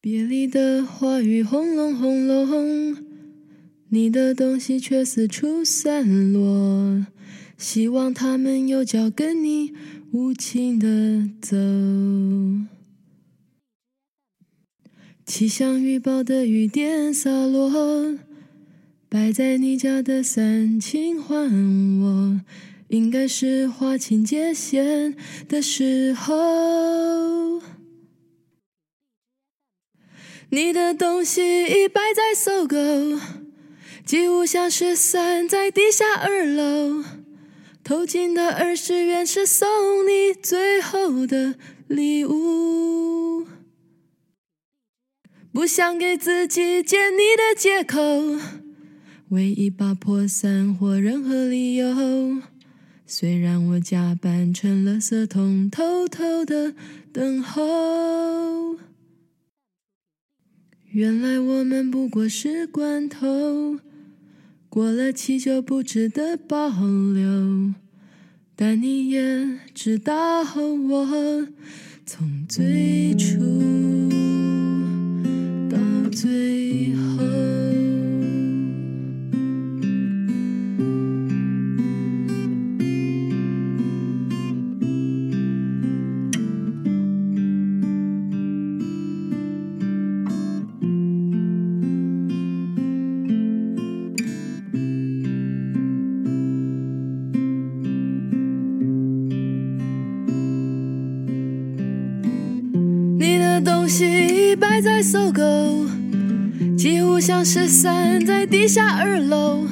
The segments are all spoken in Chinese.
别离的话语轰隆轰隆，你的东西却四处散落，希望他们有脚跟你无情的走。气象预报的雨点洒落，摆在你家的伞请还我，应该是划清界限的时候。你的东西已摆在搜狗，几乎像是散在地下二楼。偷进的二十元是送你最后的礼物。不想给自己见你的借口，为一把破伞或任何理由。虽然我假扮成了色痛，偷偷的等候。原来我们不过是罐头，过了期就不值得保留。但你也知道，我从最初到最后。在搜狗，几乎像是散在地下二楼，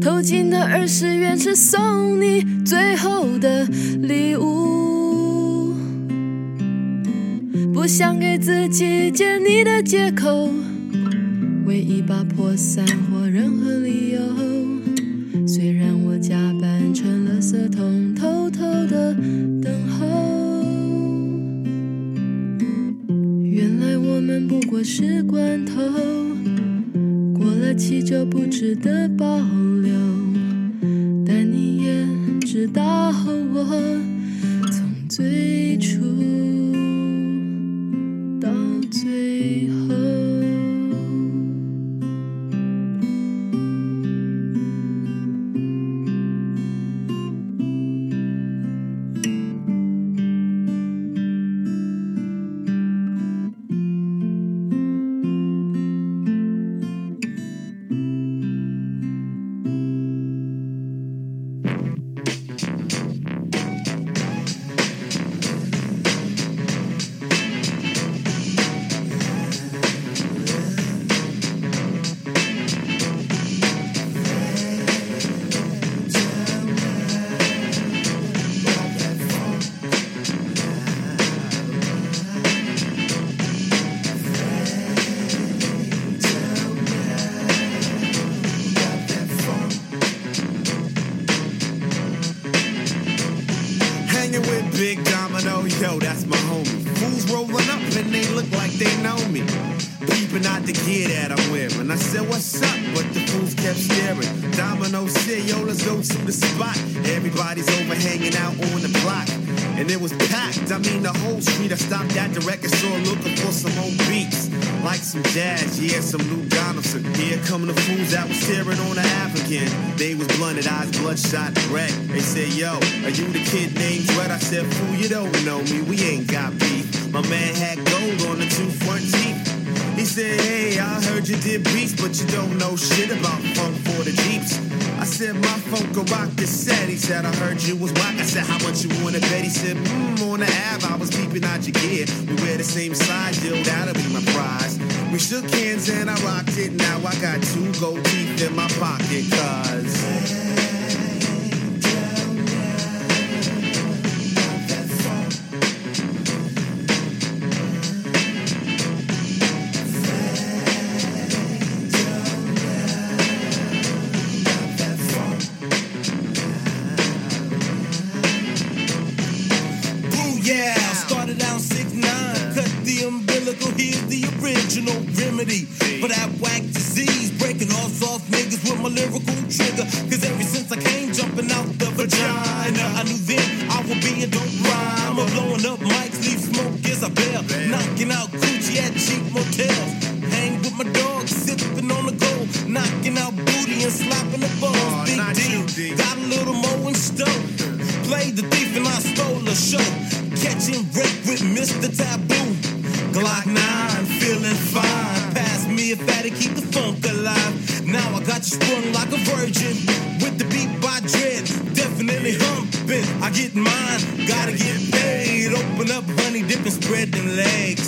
偷进的二十元是送你最后的礼物。不想给自己借你的借口，为一把破伞或任何理由。可是罐头过了期就不值得保留，但你也知道我从最初。the spot. Everybody's over hanging out on the block. And it was packed. I mean, the whole street. I stopped at the record store looking for some old beats. Like some jazz, yeah, some Lou Donaldson. Here come the fools that was staring on the African. They was blunted, eyes bloodshot, red. They said, yo, are you the kid named Dredd? I said, fool, you don't know me. We ain't got beef. My man had gold on the two front teeth. He said, Hey, I heard you did beats, but you don't know shit about funk for the Jeeps. I said, My funk rock is set. He said, I heard you was whack. I said, How much you wanna bet? He said, Mmm, on the Ave, I was peeping out your gear. We wear the same size, deal, that'll be my prize. We shook hands and I rocked it. Now I got two gold teeth in my pocket, cuz. booty and slapping the balls. Oh, Big D. Got a little more in store. Played the thief and I stole the show. Catching wreck with Mr. Taboo. Glock 9, feeling fine. Pass me a fatty, keep the funk alive. Now I got you sprung like a virgin. With the beat by Dread, definitely humping. I get mine, gotta get paid. Open up, honey, dip and spread them legs.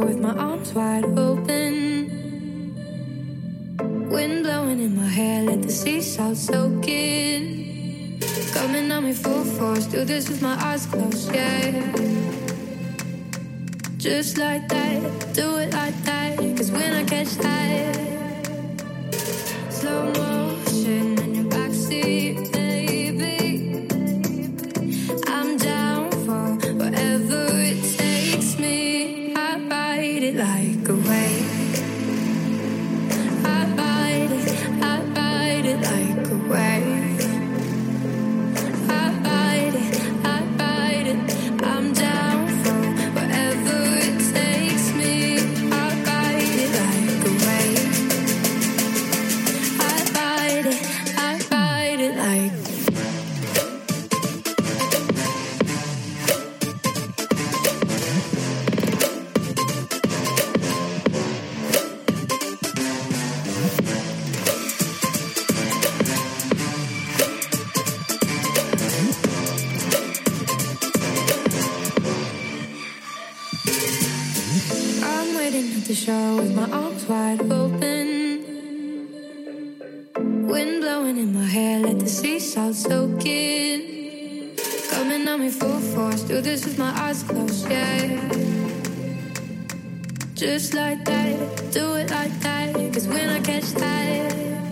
with my arms wide open. Wind blowing in my hair, let the sea salt soak in. Coming on me full force, do this with my eyes closed, yeah. Just like that, do it like that, cause when I catch that, slow mo. eyes closed, yeah. Just like that, do it like that. Cause when I catch that.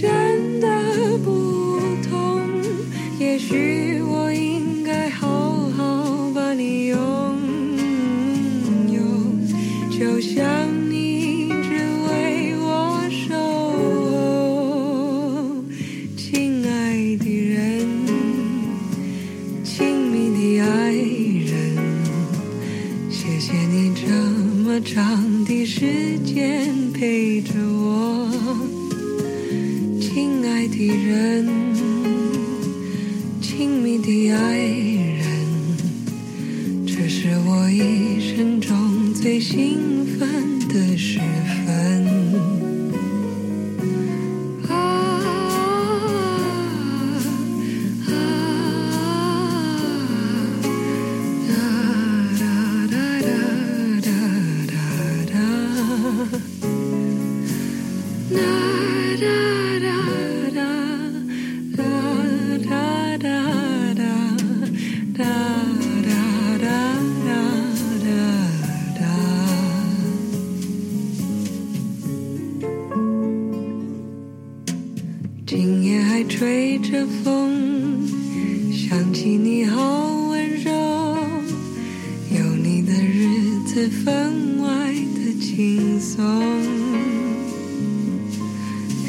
Just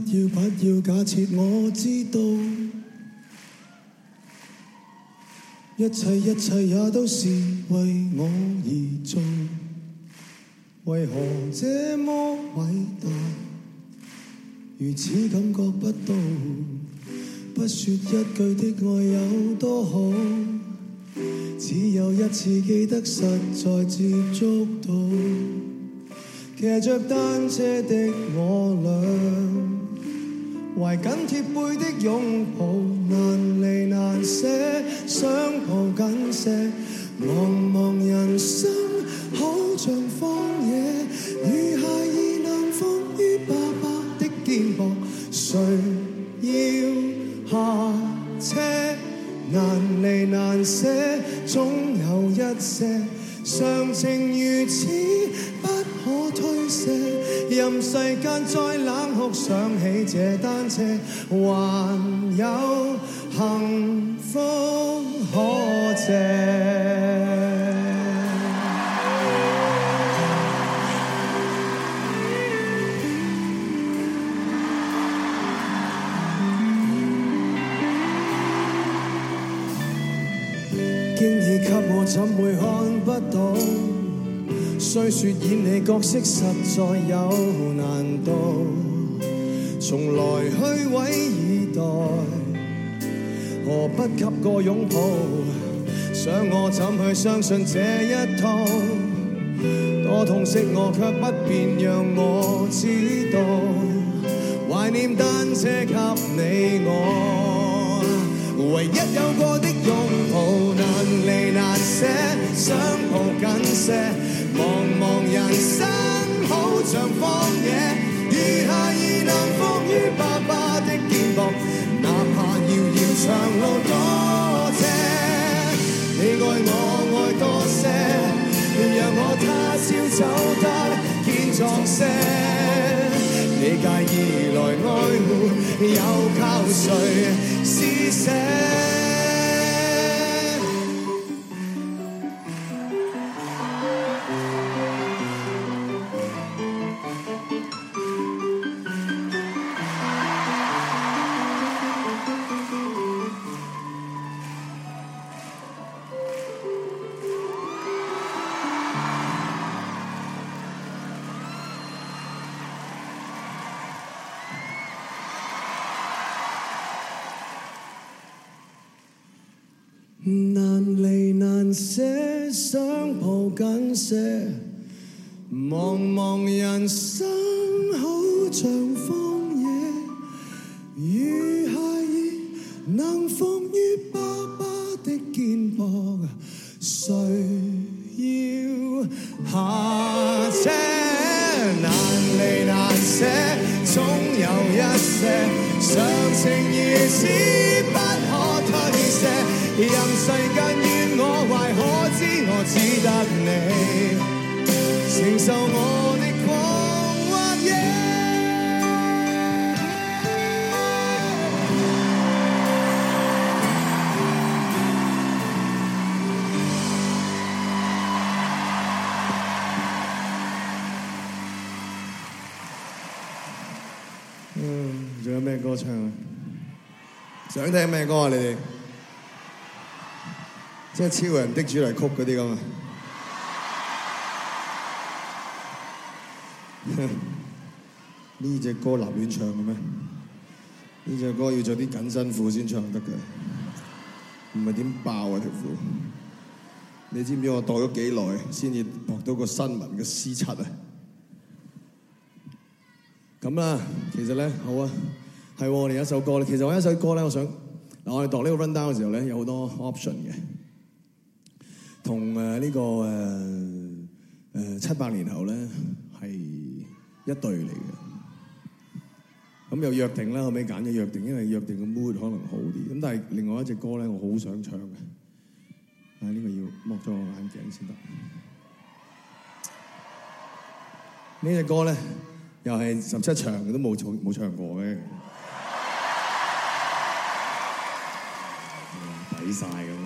不要，不要假設我知道，一切，一切也都是為我而做，為何這麼偉大，如此感覺不到？不說一句的愛有多好，只有一次記得，實在接觸到，騎着單車的我俩。怀紧贴背的拥抱，难离难舍，想抱紧些。茫茫人生好像荒野，如孩儿能伏于爸爸的肩膊。谁要下车？难离难舍，总有一些，常情如此，不可推卸。任世间再想起这单车，还有幸福可借。经验给我怎会看不到？虽说演你角色实在有难度。从来虚伪以待，何不给个拥抱？想我怎去相信这一套？多痛惜我却不便让我知道，怀念单车给你我，唯一有过的拥抱难离难舍，想抱紧些。茫茫人生好像荒野余下已能。于爸爸的肩膀，哪怕遥遥长路多些。你爱我爱多些，让我他朝走得坚壮些。你介意来爱护，又靠谁施舍？想抱紧些，茫茫人生好像荒野，雨下已能放于爸爸的肩膊。谁要下车？难离难舍，总有一些，长情如此不可推卸。任世间怨我何？只得你承受我的狂或夜、嗯，仲有咩歌唱想听咩歌啊？你哋？即係超人的主題曲嗰啲咁啊！呢只歌立亂唱嘅咩？呢只歌要着啲紧身褲先唱得嘅，唔係點爆啊條褲！你知唔知我度咗幾耐先至博到個新聞嘅 C 七啊？咁啦，其實咧好啊，係我哋一首歌。其實我一首歌咧，我想嗱，我哋度呢個 run down 嘅時候咧，有好多 option 嘅。同誒呢個誒誒七百年後咧係一對嚟嘅，咁又約定啦，後尾揀咗約定，因為約定嘅 mood 可能好啲，咁但係另外一隻歌咧，我好想唱嘅，啊呢個要剝咗我眼鏡先得，呢只歌咧又係十七場都冇唱冇唱過嘅，抵晒咁。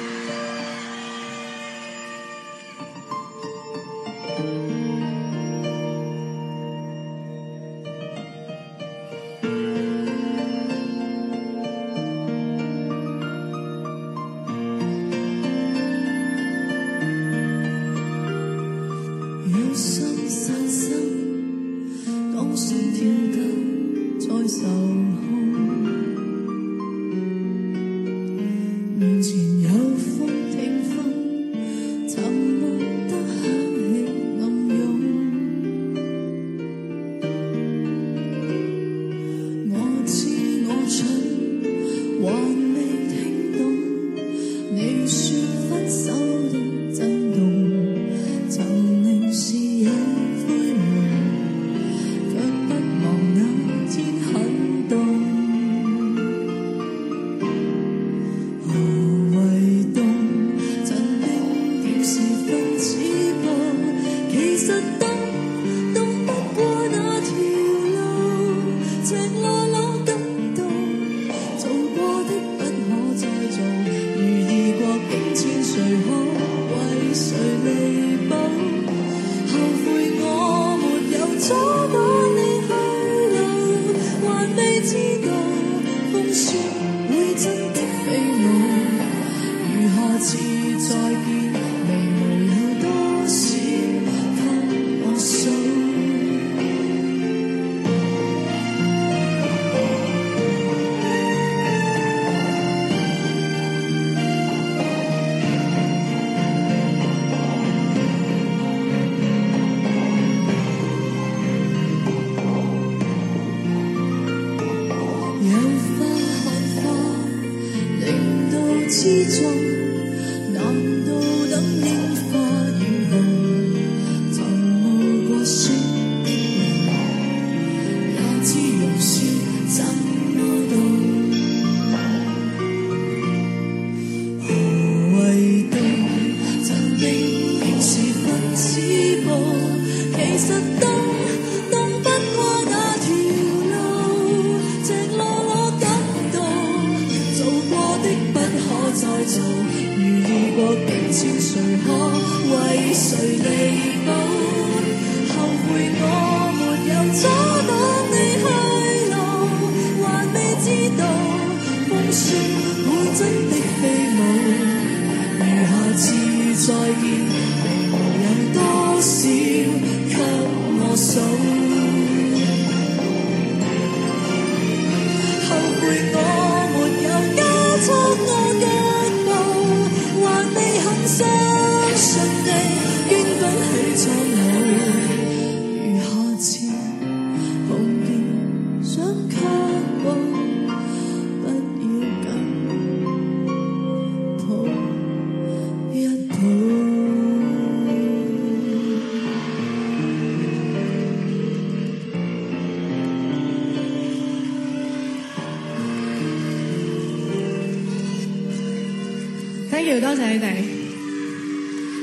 多谢你哋。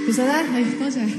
其实咧，系多谢。